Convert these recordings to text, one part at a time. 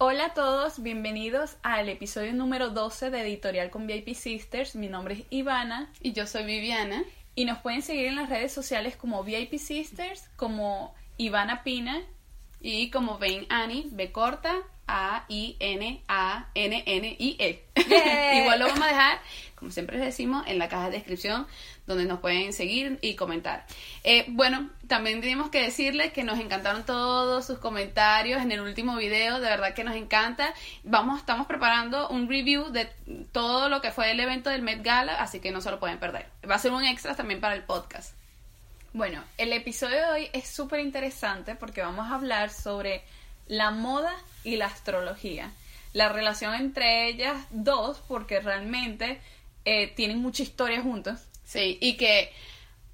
Hola a todos, bienvenidos al episodio número 12 de Editorial con VIP Sisters. Mi nombre es Ivana Y yo soy Viviana. y nos pueden seguir en las redes sociales como VIP Sisters, como Ivana Pina. Y como ven, Ani, B corta, A-I-N-A-N-N-I-E. Yeah. Igual lo vamos a dejar, como siempre les decimos, en la caja de descripción, donde nos pueden seguir y comentar. Eh, bueno, también tenemos que decirles que nos encantaron todos sus comentarios en el último video, de verdad que nos encanta. Vamos, estamos preparando un review de todo lo que fue el evento del Met Gala, así que no se lo pueden perder. Va a ser un extra también para el podcast. Bueno, el episodio de hoy es súper interesante porque vamos a hablar sobre la moda y la astrología. La relación entre ellas dos, porque realmente eh, tienen mucha historia juntos. Sí, y que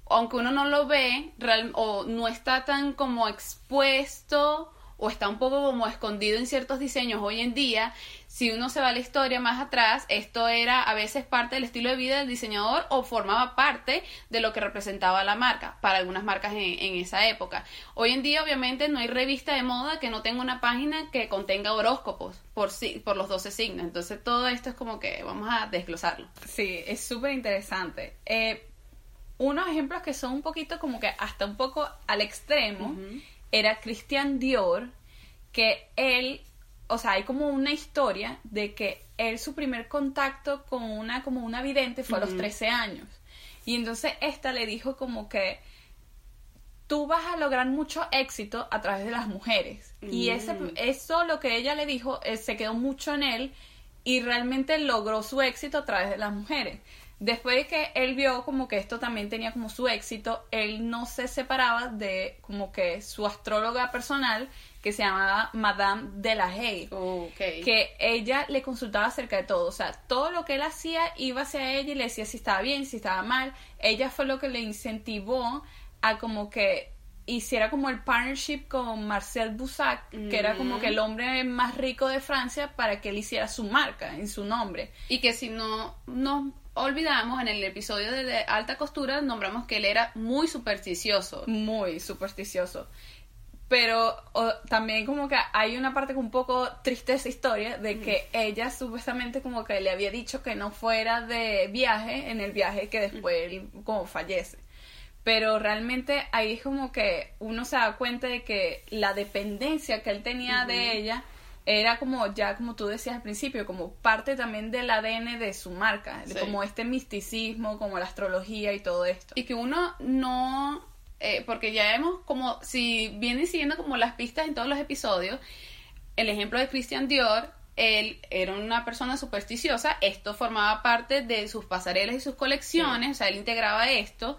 aunque uno no lo ve o no está tan como expuesto o está un poco como escondido en ciertos diseños hoy en día, si uno se va a la historia más atrás, esto era a veces parte del estilo de vida del diseñador o formaba parte de lo que representaba la marca para algunas marcas en, en esa época. Hoy en día obviamente no hay revista de moda que no tenga una página que contenga horóscopos por, por los 12 signos, entonces todo esto es como que vamos a desglosarlo. Sí, es súper interesante. Eh, unos ejemplos que son un poquito como que hasta un poco al extremo. Era Christian Dior, que él, o sea, hay como una historia de que él su primer contacto con una como una vidente fue a los Ujú. 13 años. Y entonces esta le dijo como que tú vas a lograr mucho éxito a través de las mujeres. Y ese, Mm. eso lo que ella le dijo eh, se quedó mucho en él y realmente logró su éxito a través de las mujeres. Después de que él vio como que esto también tenía como su éxito, él no se separaba de como que su astróloga personal que se llamaba Madame de la Okay. que ella le consultaba acerca de todo, o sea, todo lo que él hacía iba hacia ella y le decía si estaba bien, si estaba mal. Ella fue lo que le incentivó a como que hiciera como el partnership con Marcel Boussac, que era como que el hombre más rico de Francia para que él hiciera su marca en su nombre. Y que si no nos olvidamos, en el episodio de, alta costura nombramos que él era muy supersticioso. Muy supersticioso. Pero o, también como que hay una parte un poco triste de esa historia de que ella supuestamente como que le había dicho que no fuera de viaje en el viaje que después él como fallece. Pero realmente ahí es como que uno se da cuenta de que la dependencia que él tenía de ella era como ya como tú decías al principio, como parte también del ADN de su marca, de como este misticismo, como la astrología y todo esto. Y que uno no, eh, porque ya hemos como, si vienen siguiendo como las pistas en todos los episodios, el ejemplo de Christian Dior, él era una persona supersticiosa, esto formaba parte de sus pasarelas y sus colecciones, o sea, él integraba esto,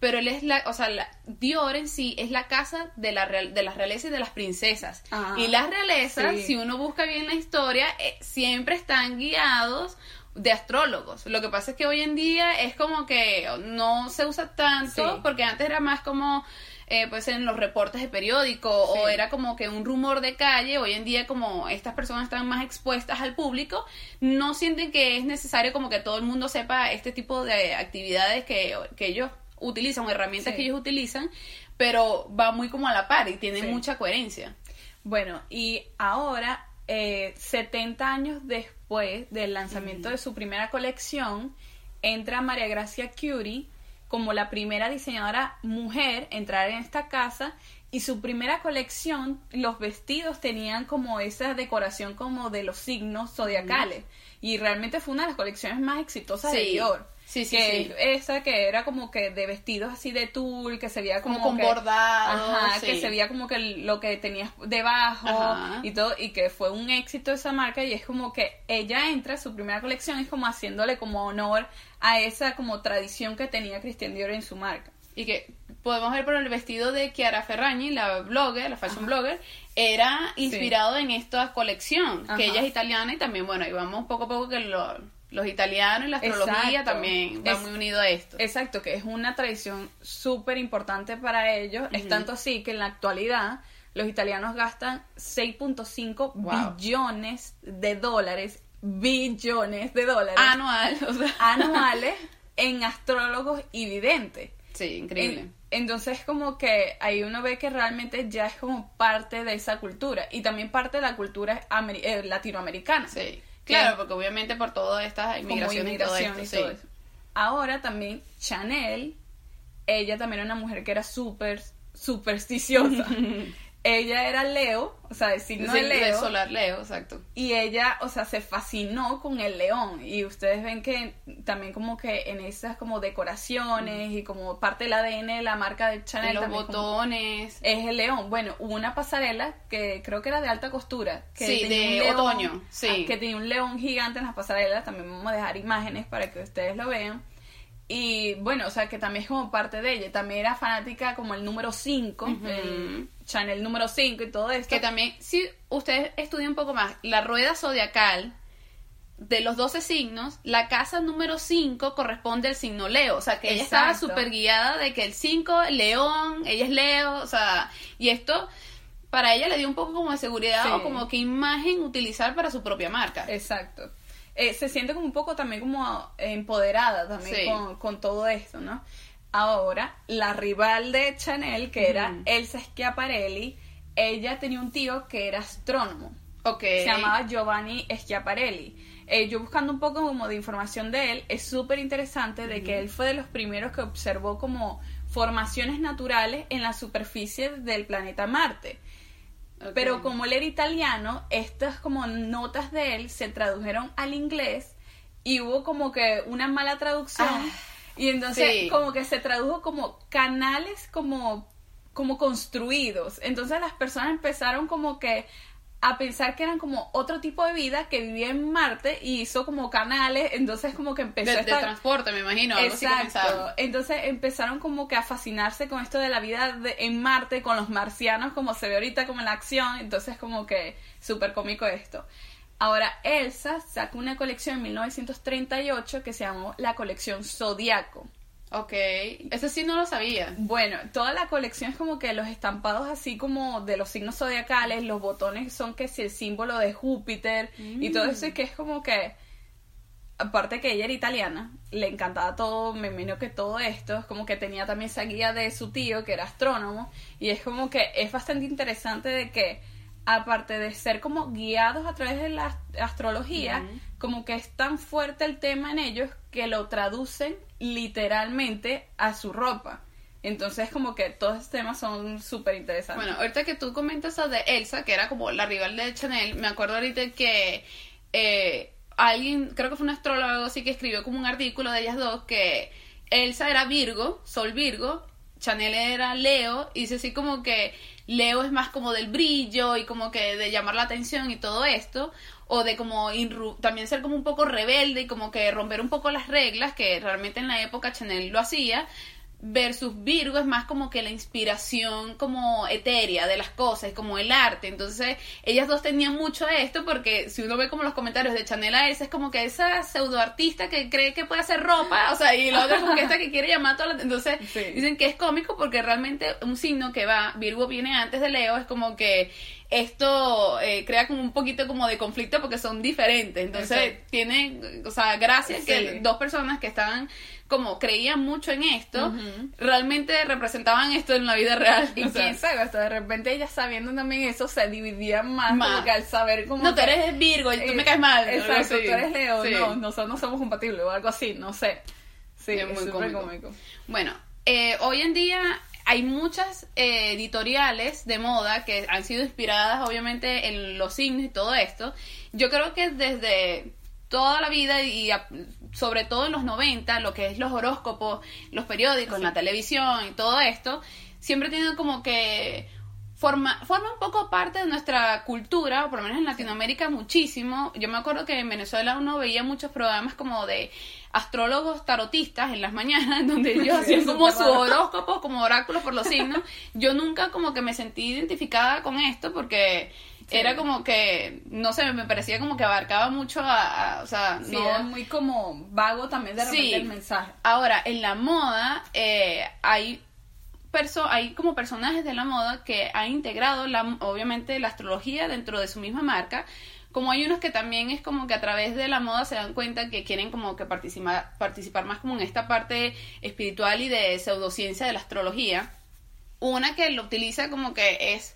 pero él es la, o sea, la- Dior en sí es la casa de, la real- de las realezas y de las princesas. Y las realezas, Sí. si uno busca bien la historia, eh, siempre están guiados de astrólogos. Lo que pasa es que hoy en día es como que no se usa tanto, Sí. porque antes era más como eh, pues en los reportes de periódico o era como que un rumor de calle. Hoy en día como estas personas están más expuestas al público, no sienten que es necesario como que todo el mundo sepa este tipo de actividades que, que ellos utilizan o herramientas Sí. que ellos utilizan, pero va muy como a la par y tienen Sí. mucha coherencia. Bueno, y ahora, eh, 70 años después del lanzamiento de su primera colección, entra María Gracia Curie como la primera diseñadora mujer en entrar en esta casa y su primera colección, los vestidos tenían como esa decoración como de los signos zodiacales y realmente fue una de las colecciones más exitosas de. Dior. Sí, sí, que sí. esa que era como que de vestidos así de tul, que se veía como, Como con que- bordados, Ajá, sí. que se veía como que lo que tenías debajo Ajá. y todo, y que fue un éxito esa marca y es como que ella entra, su primera colección es como haciéndole como honor a esa como tradición que tenía Christian Dior en su marca. Y que podemos ver por el vestido de Chiara Ferragni, la blogger, la fashion blogger, era inspirado en esta colección, Ajá. que ella es italiana y también, bueno, y vamos poco a poco que lo- los italianos y la astrología Exacto. también va Es- muy unido a esto. Exacto, que es una tradición súper importante para ellos. Es tanto así que en la actualidad los italianos gastan 6.5 Wow. billones de dólares, billones de dólares Anual, o sea, anuales en astrólogos y videntes. Sí, increíble. En- Entonces como que ahí uno ve que realmente ya es como parte de esa cultura y también parte de la cultura eh, latinoamericana. Sí. Claro, porque obviamente por todas estas inmigraciones y todo esto, y todo sí. eso. Ahora también Chanel, ella también era una mujer que era súper supersticiosa. ella era Leo, o sea, el signo Sí, de Leo. solar Leo, exacto. Y ella, o sea, se fascinó con el león. Y ustedes ven que también como que en esas como decoraciones y como parte del ADN de la marca de Chanel. En los también botones. es el león. Bueno, hubo una pasarela que creo que era de alta costura. Que Sí, tenía de un león, otoño, sí. ah, Que tenía un león gigante en las pasarelas. También vamos a dejar imágenes para que ustedes lo vean. Y bueno, o sea, que también es como parte de ella. También era fanática como el número 5, Ujú. el Chanel número 5 y todo esto. Que también, si ustedes estudian un poco más, la rueda zodiacal de los 12 signos, la casa número 5 corresponde al signo Leo. O sea, que ella estaba súper guiada de que el 5, León, ella es Leo, o sea, y esto para ella le dio un poco como de seguridad Sí. o como que imagen utilizar para su propia marca. Exacto. Eh, se siente como un poco también como empoderada también Sí. con, con todo esto, ¿no? Ahora, la rival de Chanel, que era. Elsa Schiaparelli, ella tenía un tío que era astrónomo. Se llamaba Giovanni Schiaparelli. Eh, yo buscando un poco como de información de él, es súper interesante de que él fue de los primeros que observó como formaciones naturales en la superficie del planeta Marte. Pero como él era italiano, estas como notas de él se tradujeron al inglés y hubo como que una mala traducción Ah, y entonces sí. como que se tradujo como canales como como construidos. Entonces las personas empezaron como que a pensar que eran como otro tipo de vida que vivía en Marte y hizo como canales, entonces como que empezó de, de esta transporte, me imagino, algo así. Exacto. Entonces empezaron como que a fascinarse con esto de la vida de- en Marte, con los marcianos, como se ve ahorita como en la acción. Entonces como que súper cómico esto. Ahora, Elsa sacó una colección en 1938 que se llamó la colección Zodiaco. Ok, eso sí no lo sabía. Bueno, toda la colección es como que los estampados así como de los signos zodiacales, los botones son que si el símbolo de Júpiter y todo eso y que es como que aparte que ella era italiana, le encantaba todo, me que todo esto, es como que tenía también esa guía de su tío que era astrónomo y es como que es bastante interesante de que aparte de ser como guiados a través de la ast- astrología, como que es tan fuerte el tema en ellos que lo traducen literalmente a su ropa. Entonces como que todos estos temas son súper interesantes. Bueno, ahorita que tú comentas eso de Elsa, que era como la rival de Chanel, me acuerdo ahorita que eh, alguien, creo que fue un astrólogo así, que escribió como un artículo de ellas dos que Elsa era Virgo, Sol Virgo, Chanel era Leo, y dice así como que Leo es más como del brillo y como que de llamar la atención y todo esto, o de como también ser como un poco rebelde y como que romper un poco las reglas, que realmente en la época Chanel lo hacía, versus Virgo es más como que la inspiración como etérea de las cosas, como el arte. Entonces, ellas dos tenían mucho esto porque si uno ve como los comentarios de Chanel a Elsa es como que esa pseudo artista que cree que puede hacer ropa, o sea, y la otra como que esta que quiere llamar toda la... Entonces, Sí. dicen que es cómico porque realmente un signo que va, Virgo viene antes de Leo, es como que esto eh, crea como un poquito como de conflicto porque son diferentes. Entonces, Exacto. tiene, o sea, gracias Sí. que dos personas que estaban como creían mucho en esto, realmente representaban esto en la vida real. Y O sea, quién sabe, hasta de repente ellas sabiendo también eso se dividían más, Más. como que al saber como no, tú eres Virgo y tú Eh, me caes mal. Exacto, tú eres Leo, Sí. no, nosotros no somos compatibles o algo así, no sé. Sí, Es es muy cómico. Bueno, eh, hoy en día hay muchas eh, editoriales de moda que han sido inspiradas obviamente en los signos y todo esto. Yo creo que desde toda la vida y a- sobre todo en los 90, lo que es los horóscopos, los periódicos, la televisión y todo esto, siempre tienen como que forma, forma un poco parte de nuestra cultura, o por lo menos en Latinoamérica muchísimo. Yo me acuerdo que en Venezuela uno veía muchos programas como de astrólogos tarotistas en las mañanas, donde ellos hacían como su horóscopo, como oráculos por los signos. Yo nunca como que me sentí identificada con esto porque Sí. era como que, no sé, me parecía como que abarcaba mucho a, a- o sea, Sí, no... era muy como vago también de repente Sí. el mensaje. Ahora, en la moda eh, hay perso hay como personajes de la moda que han integrado la, obviamente la astrología dentro de su misma marca como hay unos que también es como que a través de la moda se dan cuenta que quieren como que participar, participar más como en esta parte espiritual y de pseudociencia de la astrología. Una que lo utiliza como que es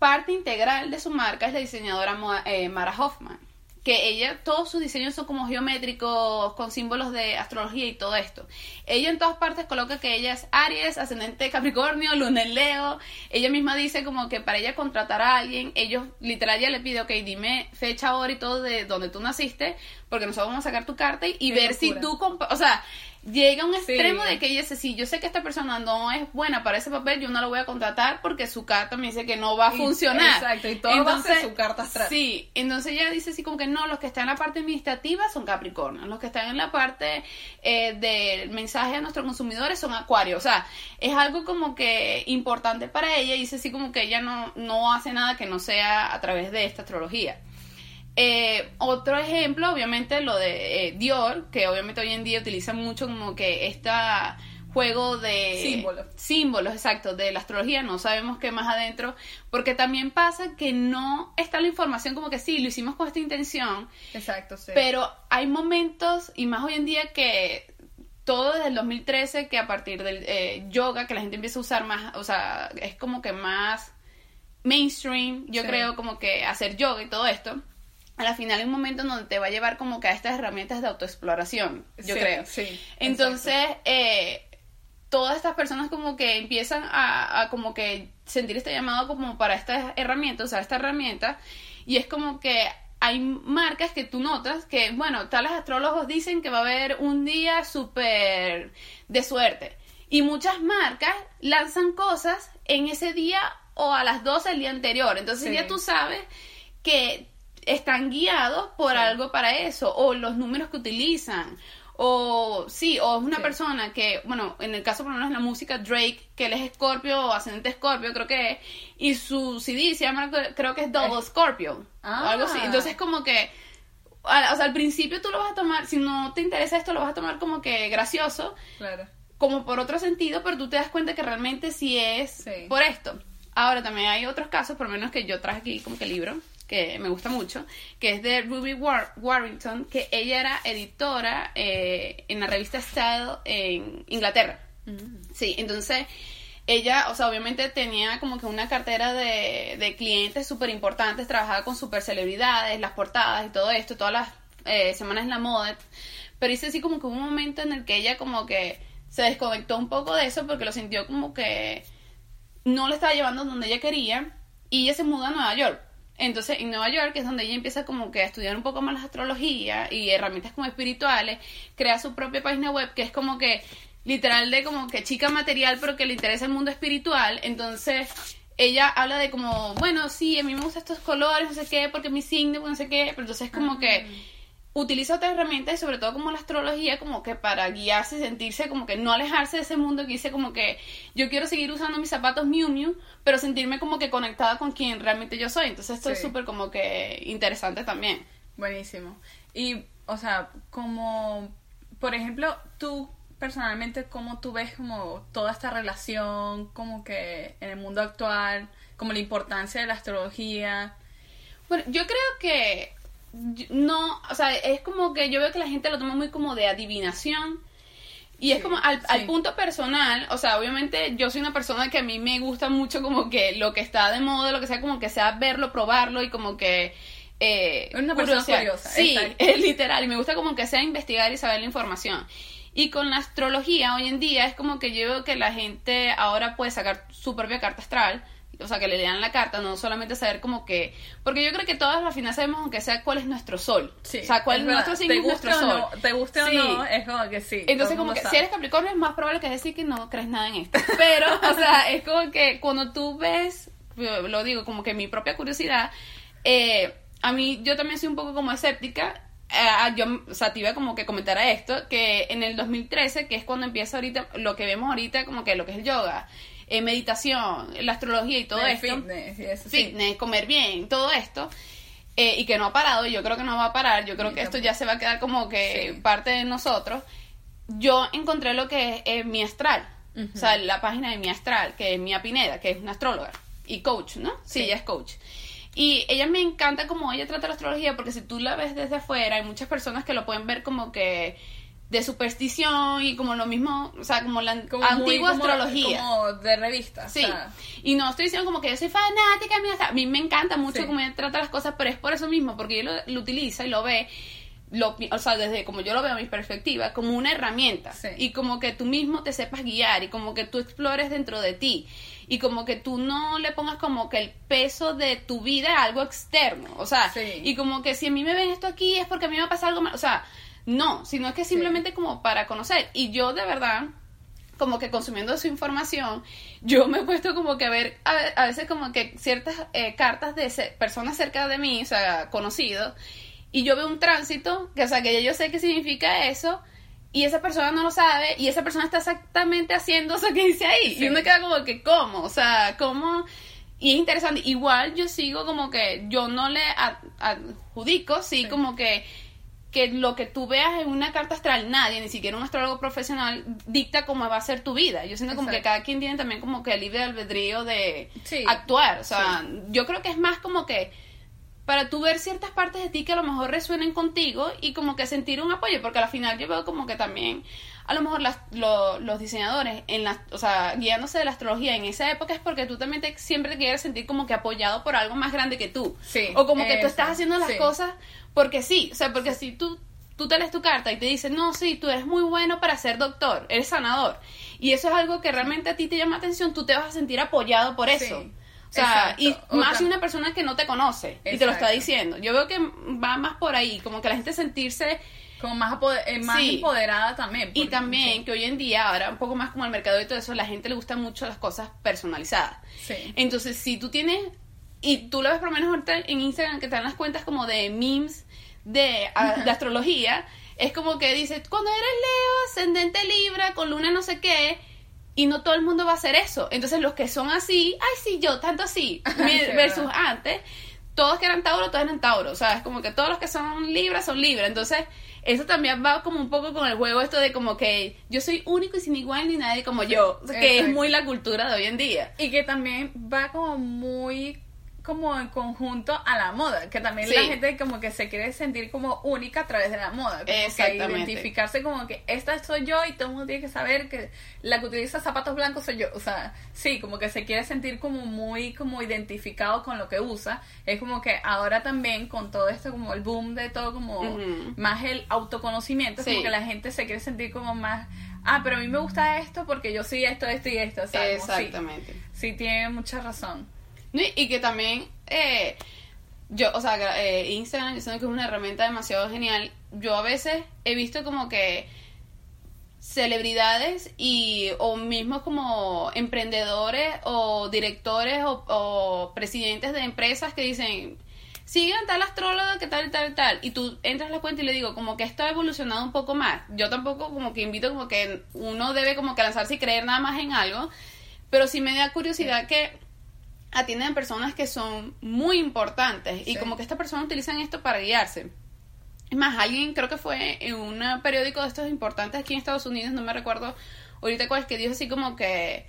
parte integral de su marca es la diseñadora eh, Mara Hoffman que ella, todos sus diseños son como geométricos, con símbolos de astrología y todo esto. Ella en todas partes coloca que ella es Aries, ascendente Capricornio, Luna en Leo. Ella misma dice como que para ella contratar a alguien, ellos literal ya le pide, ok, dime fecha, hora y todo de donde tú naciste, porque nosotros vamos a sacar tu carta y, ver si tú, o sea, llega a un extremo de que ella dice, sí, yo sé que esta persona no es buena para ese papel, yo no la voy a contratar porque su carta me dice que no va a funcionar. Exacto, y todo entonces, su carta astral. Sí, entonces ella dice así como que no, los que están en la parte administrativa son Capricornio, los que están en la parte eh, del mensaje a nuestros consumidores son Acuario, o sea, es algo como que importante para ella y dice así como que ella no, no hace nada que no sea a través de esta astrología. Eh, otro ejemplo, obviamente, lo de eh, Dior, que obviamente hoy en día utiliza mucho como que esta juego de símbolos. símbolos, exacto, de la astrología, no sabemos qué más adentro, porque también pasa que no está la información como que sí, lo hicimos con esta intención. Exacto, sí. Pero hay momentos, y más hoy en día que todo desde el 2013, que a partir del eh, yoga, que la gente empieza a usar más, o sea, es como que más mainstream, yo creo, como que hacer yoga y todo esto a la final hay un momento en donde te va a llevar como que a estas herramientas de autoexploración, yo creo. Sí, Entonces, eh, todas estas personas como que empiezan a, como que sentir este llamado como para estas herramientas, o sea, esta herramienta, y es como que hay marcas que tú notas que, bueno, tales astrólogos dicen que va a haber un día súper de suerte. Y muchas marcas lanzan cosas en ese día o a las 12 del día anterior. Entonces ya tú sabes que están guiados por algo para eso, o los números que utilizan, o sí, o es una persona que, bueno, en el caso por lo menos la música, Drake, que él es Scorpio o ascendente Scorpio, creo que es, y su CD se llama, creo que es Double Scorpio, o algo así. Ah. Entonces, como que, o sea, al principio tú lo vas a tomar, si no te interesa esto, lo vas a tomar como que gracioso, claro. como por otro sentido, pero tú te das cuenta que realmente sí es por esto. Ahora también hay otros casos, por lo menos que yo traje aquí como que libro, que me gusta mucho, que es de Ruby Warrington, que ella era editora eh, en la revista Style en Inglaterra. Mm. Sí, entonces ella, o sea, obviamente tenía como que una cartera de, de clientes súper importantes, trabajaba con super celebridades, las portadas y todo esto, todas las eh, semanas en la moda, pero hice así como que hubo un momento en el que ella como que se desconectó un poco de eso porque lo sintió como que no le estaba llevando donde ella quería y ella se muda a Nueva York entonces, en Nueva York es donde ella empieza como que a estudiar un poco más la astrología y herramientas como espirituales, crea su propia página web que es como que literal de como que chica material pero que le interesa el mundo espiritual. Entonces, ella habla de como, bueno, sí, a mí me gustan estos colores, no sé qué, porque mi signo, no sé qué, pero entonces como que utiliza otras herramientas y sobre todo como la astrología como que para guiarse, sentirse como que no alejarse de ese mundo que dice como que yo quiero seguir usando mis zapatos Miu Miu, pero sentirme como que conectada con quien realmente yo soy. Entonces esto es súper como que interesante también. Buenísimo. Y, o sea, como, por ejemplo, tú personalmente, ¿cómo tú ves como toda esta relación como que en el mundo actual, como la importancia de la astrología? Bueno, yo creo que no, o sea, es como que yo veo que la gente lo toma muy como de adivinación. Y es como al, punto personal, o sea, obviamente yo soy una persona que a mí me gusta mucho como que lo que está de moda, lo que sea, como que sea verlo, probarlo y como que... Eh, una persona curiosa. Sí, es literal, y me gusta como que sea investigar y saber la información. Y con la astrología hoy en día es como que yo veo que la gente ahora puede sacar su propia carta astral, o sea, que le lean la carta, no solamente saber como que, porque yo creo que todas al final sabemos aunque sea cuál es nuestro sol, sí, o sea, cuál es nuestro signo es nuestro sol. te guste o no, es como que sí. Entonces como que si eres Capricornio es más probable que decir que no crees nada en esto, pero, o sea, es como que cuando tú ves, lo digo como que mi propia curiosidad, eh, a mí yo también soy un poco como escéptica. Eh, yo, o sea, te iba como que comentar a esto, que en el 2013, que es cuando empieza ahorita, lo que vemos ahorita, como que lo que es el yoga, eh, meditación, la astrología y todo esto. Fitness, fitness, comer bien, todo esto. Eh, y que no ha parado, y yo creo que no va a parar, yo creo que esto ya se va a quedar como que parte de nosotros. Yo encontré lo que es, mi astral, o sea, la página de mi astral, que es Mia Pineda, que es una astróloga y coach, ¿no? Sí, ella es coach. Y ella me encanta como ella trata la astrología, porque si tú la ves desde afuera, hay muchas personas que lo pueden ver como que de superstición y como lo mismo, o sea, como la Como muy antigua como- astrología. Como de revista. Sí, o sea, y no estoy diciendo como que yo soy fanática, mira, a mí me encanta mucho Sí. cómo ella trata las cosas, pero es por eso mismo, porque ella lo, lo utiliza y lo ve, lo, o sea, desde como yo lo veo a mi perspectiva, como una herramienta, Sí. y como que tú mismo te sepas guiar, y como que tú explores dentro de ti, y como que tú no le pongas como que el peso de tu vida a algo externo, o sea, Sí. y como que si a mí me ven esto aquí es porque a mí me va a pasar algo mal, o sea, no, sino es que simplemente como para conocer, y yo de verdad como que consumiendo su información, yo me he puesto como que a ver, a, a veces como que ciertas eh, cartas de personas cerca de mí, o sea, conocidos, y yo veo un tránsito, que o sea, que ya yo sé qué significa eso, y esa persona no lo sabe, y esa persona está exactamente haciendo eso que dice ahí, Sí. y uno queda como que, ¿cómo? O sea, ¿cómo? Y es interesante, igual yo sigo como que, yo no le ad- adjudico, sí, Sí. como que que lo que tú veas en una carta astral, nadie, ni siquiera un astrólogo profesional, dicta cómo va a ser tu vida. Yo siento como que cada quien tiene también como que el libre albedrío de Sí. actuar. O sea, yo creo que es más como que para tú ver ciertas partes de ti que a lo mejor resuenen contigo y como que sentir un apoyo, porque al final yo veo como que también a lo mejor las, lo- los diseñadores en la, o sea, guiándose de la astrología en esa época es porque tú también te, siempre te quieres sentir como que apoyado por algo más grande que tú. Sí, o como que tú eso, estás haciendo las sí. cosas porque sí, o sea, porque si tú tú te lees tu carta y te dicen, no, sí, tú eres muy bueno para ser doctor, eres sanador, y eso es algo que realmente a ti te llama atención, tú te vas a sentir apoyado por eso. Sí, O sea, exacto. y O más si una persona que no te conoce y te lo está diciendo. Yo veo que va más por ahí, como que la gente sentirse Como más, apoder- eh, más Sí. empoderada también. y también que hoy en día, ahora un poco más como el mercado y todo eso, la gente le gustan mucho las cosas personalizadas. Sí. Entonces, si tú tienes, y tú lo ves por lo menos ahorita en Instagram, que te dan las cuentas como de memes de, a- de astrología, es como que dices, cuando eres Leo, ascendente Libra, con luna no sé qué, y no todo el mundo va a hacer eso. Entonces, los que son así, ay, sí, yo, tanto así, versus verdad. antes, todos que eran Tauro, todos eran Tauro. O sea, es como que todos los que son Libra son Libra. Entonces, eso también va como un poco con el juego esto de como que yo soy único y sin igual ni nadie como yo. Que es muy la cultura de hoy en día. Y que también va como muy como en conjunto a la moda, que también Sí. la gente como que se quiere sentir como única a través de la moda, como que Exactamente. identificarse como que esta soy yo y todo el mundo tiene que saber que la que utiliza zapatos blancos soy yo, o sea, sí, como que se quiere sentir como muy como identificado con lo que usa, es como que ahora también con todo esto como el boom de todo como más el autoconocimiento, es Sí. como que la gente se quiere sentir como más Ah, pero a mí me gusta esto porque yo soy esto, esto y esto. O sea, como sí. Exactamente. Sí, tiene mucha razón. Y, que también, eh, yo, o sea, eh, Instagram, yo siento que es una herramienta demasiado genial. Yo a veces he visto como que celebridades y o mismos como emprendedores o directores o, o presidentes de empresas que dicen sigan tal astróloga que tal tal tal y tú entras a la cuenta y le digo como que esto ha evolucionado un poco más yo tampoco como que invito como que uno debe como que lanzarse y creer nada más en algo pero sí me da curiosidad que atienden personas que son muy importantes y como que estas personas utilizan esto para guiarse. Es más, alguien creo que fue en un periódico de estos importantes aquí en Estados Unidos, no me recuerdo ahorita cuál es, que dijo así como que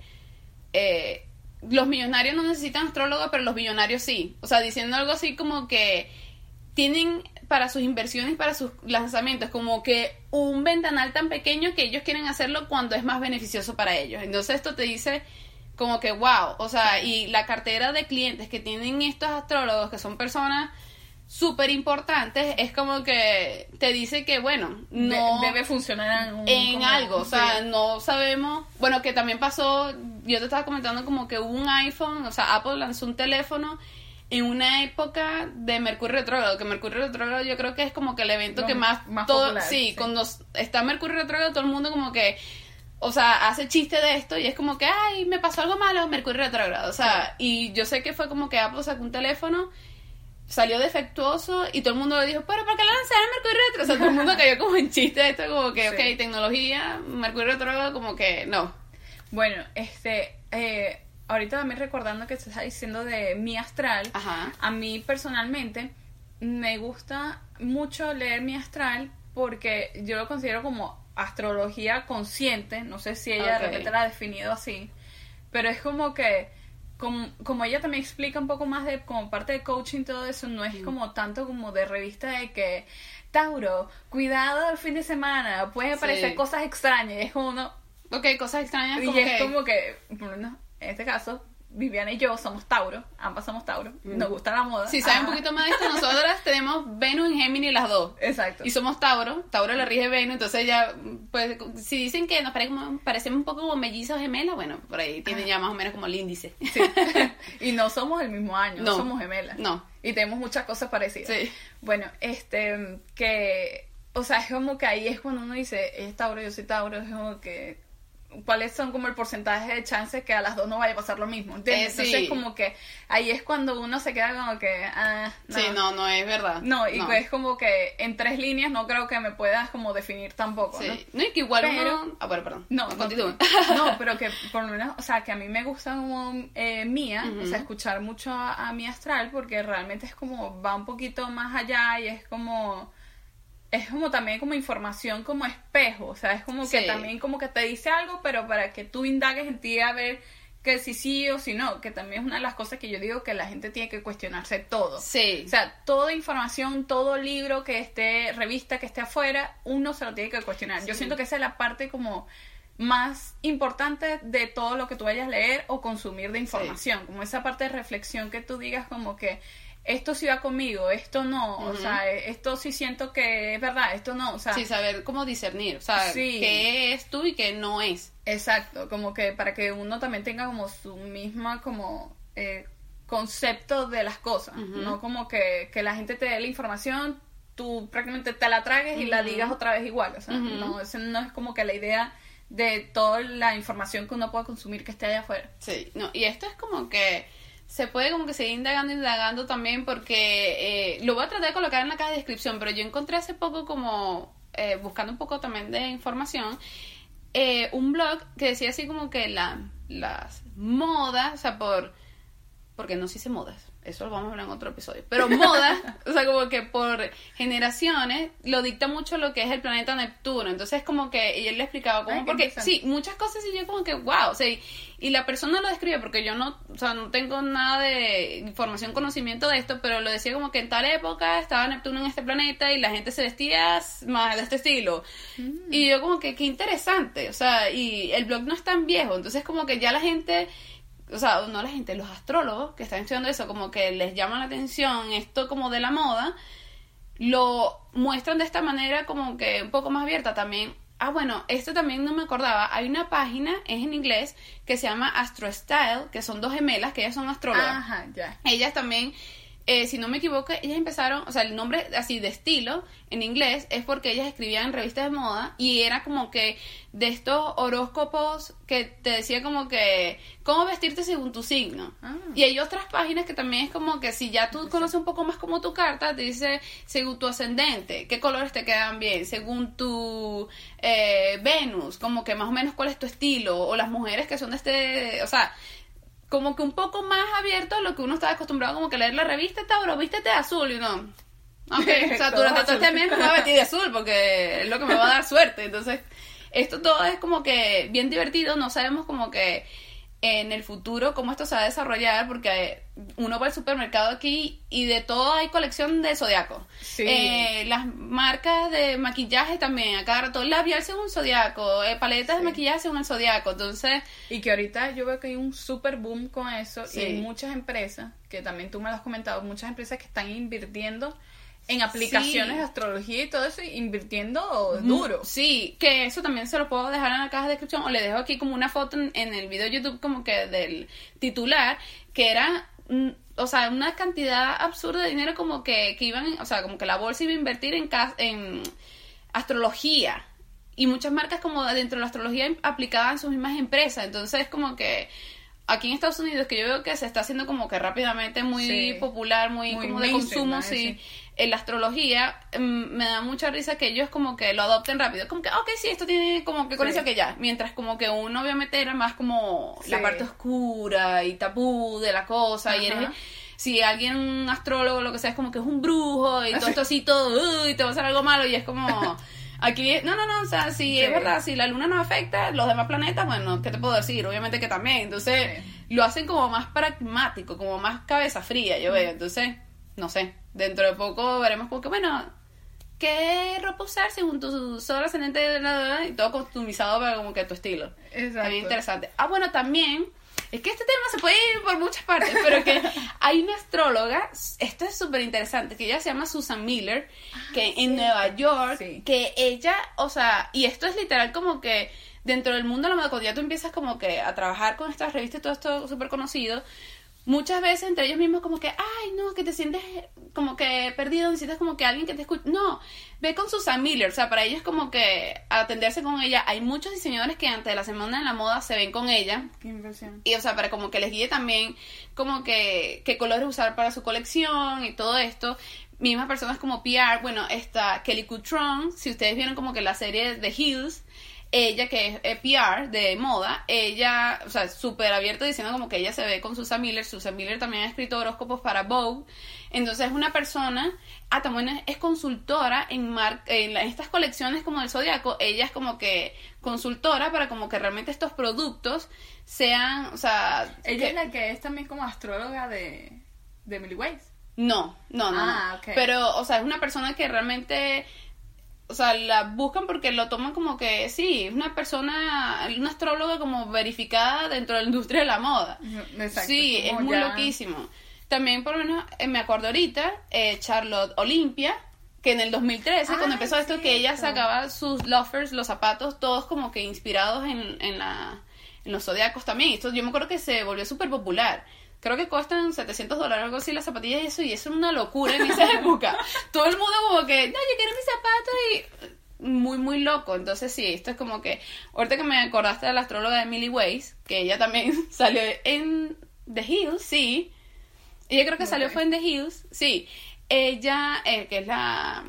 eh, los millonarios no necesitan astrólogo, pero los millonarios sí. O sea, diciendo algo así como que tienen para sus inversiones, para sus lanzamientos, como que un ventanal tan pequeño que ellos quieren hacerlo cuando es más beneficioso para ellos. Entonces esto te dice como que wow, o sea, y la cartera de clientes que tienen estos astrólogos, que son personas súper importantes, es como que te dice que, bueno, De- no debe funcionar en, un- en como- algo, o sea, sí. no sabemos, bueno, que también pasó, yo te estaba comentando como que hubo un iPhone, o sea, Apple lanzó un teléfono en una época de Mercurio retrógrado, que Mercurio retrógrado yo creo que es como que el evento que más, más todo, popular, sí, sí. cuando está Mercurio retrógrado todo el mundo como que o sea, hace chiste de esto y es como que, ay, me pasó algo malo, Mercurio retrógrado. O sea, y yo sé que fue como que Apple sacó un teléfono, salió defectuoso y todo el mundo le dijo, pero ¿para qué lanzaron Mercurio retrógrado? O sea, todo el mundo cayó como en chiste de esto, como que, Sí. ok, tecnología, Mercurio retrógrado, como que no. Bueno, este, eh, ahorita también recordando que se está diciendo de mi astral, Ajá. a mí personalmente me gusta mucho leer mi astral porque yo lo considero como astrología consciente, no sé si ella de repente la ha definido así, pero es como que como, como ella también explica un poco más de como parte de coaching todo eso, no es como tanto como de revista de que Tauro, cuidado el fin de semana, pueden aparecer Sí. cosas extrañas, es como no, Ok, cosas extrañas y como es que... como que, bueno, en este caso, Viviana y yo somos Tauro, ambas somos Tauro, nos gusta la moda. Si saben un poquito más de esto, nosotras tenemos Venus en Géminis las dos. Exacto. Y somos Tauro, Tauro le rige Venus, entonces ya, pues, si dicen que nos parecemos, parecemos un poco como mellizos gemelas, bueno, por ahí tienen ya más o menos como el índice. Sí. y no somos el mismo año, No. somos gemelas. No. Y tenemos muchas cosas parecidas. Sí. Bueno, este, que, o sea, es como que ahí es cuando uno dice, es Tauro, yo soy Tauro, es como que, ¿cuáles son como el porcentaje de chances que a las dos no vaya a pasar lo mismo? ¿Entiendes? Eh, sí. Entonces, como que ahí es cuando uno se queda como que, ah, no. Sí, no, no es verdad. No, y es como que en tres líneas no creo que me puedas como definir tampoco, ¿no? Sí. No, y que igual Pero- uno... Ah, bueno, perdón. No, no, continúa. no, pero que por lo menos, o sea, que a mí me gusta como eh, Mía, o sea, escuchar mucho a, a mi astral porque realmente es como, va un poquito más allá y es como, es como también como información como espejo, o sea, es como que también como que te dice algo, pero para que tú indagues en ti a ver que si sí o si no, que también es una de las cosas que yo digo que la gente tiene que cuestionarse todo. Sí. O sea, toda información, todo libro que esté, revista que esté afuera, uno se lo tiene que cuestionar. Yo siento que esa es la parte como más importante de todo lo que tú vayas a leer o consumir de información, como esa parte de reflexión que tú digas como que esto sí va conmigo, esto no, o sea, esto sí siento que es verdad, esto no, o sea, Sí, saber cómo discernir, o sea, Sí. qué es tú y qué no es. Exacto, como que para que uno también tenga como su misma como eh, concepto de las cosas, no como que, que la gente te dé la información, tú prácticamente te la tragues y la digas otra vez igual, o sea, no, esa no es como que la idea de toda la información que uno pueda consumir que esté allá afuera. Sí, no, y esto es como que se puede como que seguir indagando, indagando también porque eh, lo voy a tratar de colocar en la caja de descripción, pero yo encontré hace poco como, eh, buscando un poco también de información, eh, un blog que decía así como que la, las modas, o sea, por, porque no se dice modas, eso lo vamos a hablar en otro episodio, pero modas, o sea, como que por generaciones lo dicta mucho lo que es el planeta Neptuno, entonces como que, y él le explicaba cómo, Ay, porque sí, muchas cosas y yo como que, wow, o sea, y, y la persona lo describe porque yo no, o sea, no tengo nada de información, conocimiento de esto, pero lo decía como que en tal época estaba Neptuno en este planeta y la gente se vestía más de este estilo. Y yo como que, qué interesante, o sea, y el blog no es tan viejo, entonces como que ya la gente, o sea, no la gente, los astrólogos que están estudiando eso, como que les llama la atención esto como de la moda, lo muestran de esta manera como que un poco más abierta también. Ah, bueno, esto también no me acordaba. Hay una página, es en inglés, que se llama Astro Style, que son dos gemelas, que ellas son astrólogas. Ajá, ya. Ellas también, eh, si no me equivoco, ellas empezaron, o sea, el nombre así de estilo en inglés es porque ellas escribían en revistas de moda y era como que de estos horóscopos que te decía como que cómo vestirte según tu signo. Ah. Y hay otras páginas que también es como que si ya tú conoces un poco más como tu carta, te dice según tu ascendente, qué colores te quedan bien, según tu eh, Venus, como que más o menos cuál es tu estilo, o las mujeres que son de este, o sea, como que un poco más abierto a lo que uno estaba acostumbrado como que leer la revista Tauro, vístete de azul y no. Ok, o sea, durante todo este mes me voy a vestir de azul porque es lo que me va a dar suerte. Entonces, esto todo es como que bien divertido, no sabemos como que en el futuro cómo esto se va a desarrollar porque uno va al supermercado aquí y de todo hay colección de zodiaco. Sí. Eh, las marcas de maquillaje también, a cada rato labial según zodiaco, eh, paletas de maquillaje según el zodiaco. Entonces, Y que ahorita yo veo que hay un super boom con eso Sí. y hay muchas empresas, que también tú me lo has comentado, muchas empresas que están invirtiendo en aplicaciones Sí. de astrología y todo eso, invirtiendo duro. Sí, que eso también se lo puedo dejar en la caja de descripción o le dejo aquí como una foto en, en el video de YouTube como que del titular, que era, o sea, una cantidad absurda de dinero como que, que iban, o sea, como que la bolsa iba a invertir en, cas- en astrología. Y muchas marcas como dentro de la astrología aplicaban sus mismas empresas. Entonces como que aquí en Estados Unidos que yo veo que se está haciendo como que rápidamente muy Sí. popular, muy, Muy como de consumo, sí. En la astrología mm, me da mucha risa que ellos como que lo adopten rápido. Como que, ok, sí, esto tiene como que con Sí. eso que ya. Mientras como que uno obviamente era más como la parte oscura y tabú de la cosa. Y eres, si alguien, un astrólogo, lo que sea, es como que es un brujo y todo esto así, todo, uy, te va a hacer algo malo. Y es como... Aquí, no, no, no, o sea, si Sí. es verdad, si la luna no afecta, los demás planetas, bueno, ¿qué te puedo decir? Obviamente que también. Entonces, lo hacen como más pragmático, como más cabeza fría, yo veo. Entonces, no sé, dentro de poco veremos como que, bueno, ¿qué ropa usar según tu sol ascendente y todo customizado para como que tu estilo? Exacto. Muy interesante. Ah, bueno, también es que este tema se puede ir por muchas partes, pero que hay una astróloga, esto es súper interesante, que ella se llama Susan Miller, que en Nueva York, Sí. que ella, o sea, y esto es literal como que dentro del mundo de la moda, cuando ya tú empiezas como que a trabajar con estas revistas y todo esto súper conocido, muchas veces entre ellos mismos como que, ay, no, que te sientes como que perdido, necesitas como que alguien que te escuche. No, ve con Susan Miller, o sea, para ellos como que atenderse con ella. Hay muchos diseñadores que antes de la semana de la moda se ven con ella. Qué impresión. Y, o sea, para como que les guíe también como que qué colores usar para su colección y todo esto. Mismas personas como PR, bueno, está Kelly Coutron, si ustedes vieron como que la serie The Hills, ella que es eh, PR de moda, ella, o sea, súper abierta diciendo como que ella se ve con Susan Miller, Susan Miller también ha escrito horóscopos para Vogue, entonces es una persona, ah, también es, consultora en, mar, en, estas colecciones como del Zodiaco, ella es como que consultora para como que realmente estos productos sean, o sea... Ella que- es la que es también como astróloga de, de Emily Weiss. No, no, no. Ah, no. ok. Pero, o sea, es una persona que realmente, o sea, la buscan porque lo toman como que, sí, es una persona, una astróloga como verificada dentro de la industria de la moda. Exacto, sí, es muy ya- loquísimo. También, por lo menos, eh, me acuerdo ahorita, eh, Charlotte Olympia, que en el 2013, Ah, cuando empezó esto, que ella sacaba sus loafers, los zapatos, todos como que inspirados en, en, la, en los zodiacos también. Esto yo me acuerdo que se volvió súper popular. Creo que cuestan 700 dólares, algo así, las zapatillas y eso, y eso era una locura en esa época. Todo el mundo como que, no, yo quiero mis zapatos y muy, muy loco. Entonces sí, esto es como que, ahorita que me acordaste de la astróloga Emily Weiss, que ella también salió en The Hills, sí. Ella creo que salió fue en The Hills, sí. Ella, eh, que es la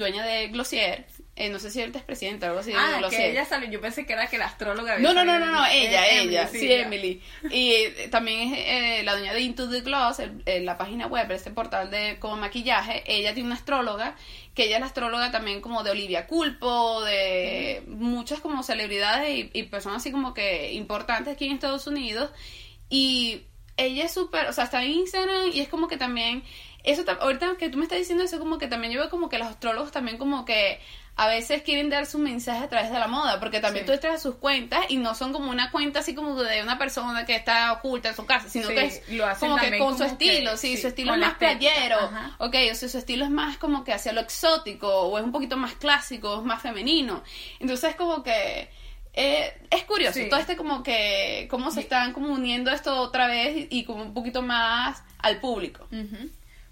dueña de Glossier, eh, no sé si ahorita es presidenta o algo así Ah, que ella salió. Yo pensé que era que la astróloga. había No, no, no, no, no, ella, en ella, Emily, sí, ya. Emily. Y eh, también es eh, la dueña de Into the Gloss, el- eh, la página web, este portal de como maquillaje. Ella tiene una astróloga, que ella es la astróloga también como de Olivia Culpo, de muchas como celebridades y, y personas así como que importantes aquí en Estados Unidos. Y ella es súper, o sea, está en Instagram y es como que también, eso ta- ahorita que tú me estás diciendo eso, como que también yo veo como que los astrólogos también como que a veces quieren dar su mensaje a través de la moda, porque también Sí. tú entras a sus cuentas y no son como una cuenta así como de una persona que está oculta en su casa, sino Sí, que es lo hacen como que con su que- estilo, sí, sí, su estilo es más playero, ajá. ok, o sea, su estilo es más como que hacia lo exótico, o es un poquito más clásico, es más femenino, entonces como que... eh, es curioso, todo este como que cómo se están como uniendo esto otra vez y, y como un poquito más al público.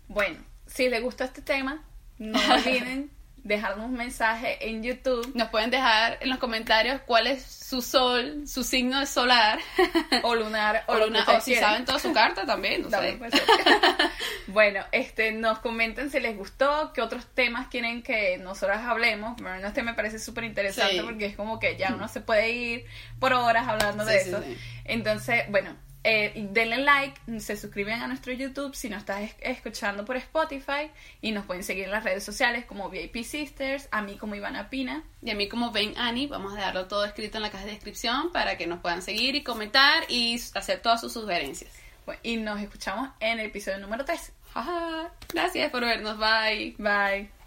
Bueno, si les gustó este tema, no olviden dejarnos un mensaje en YouTube Nos pueden dejar en los comentarios cuál es su sol, su signo solar, o lunar o, o, luna- o si saben toda su carta también, no También sé. puede ser. bueno, este, nos comenten si les gustó, qué otros temas quieren que nosotras hablemos. Bueno, este me parece súper interesante Sí. porque es como que ya uno se puede ir por horas hablando de Sí, eso. Entonces, bueno, eh, denle like, se suscriben a nuestro YouTube si nos estás es- escuchando por Spotify y nos pueden seguir en las redes sociales como VIP Sisters, a mí como Ivana Pina. Y a mí como ven Ani, vamos a dejarlo todo escrito en la caja de descripción para que nos puedan seguir y comentar y hacer todas sus sugerencias. Bueno, y nos escuchamos en el episodio número 3. Jaja. Gracias por vernos, bye. Bye.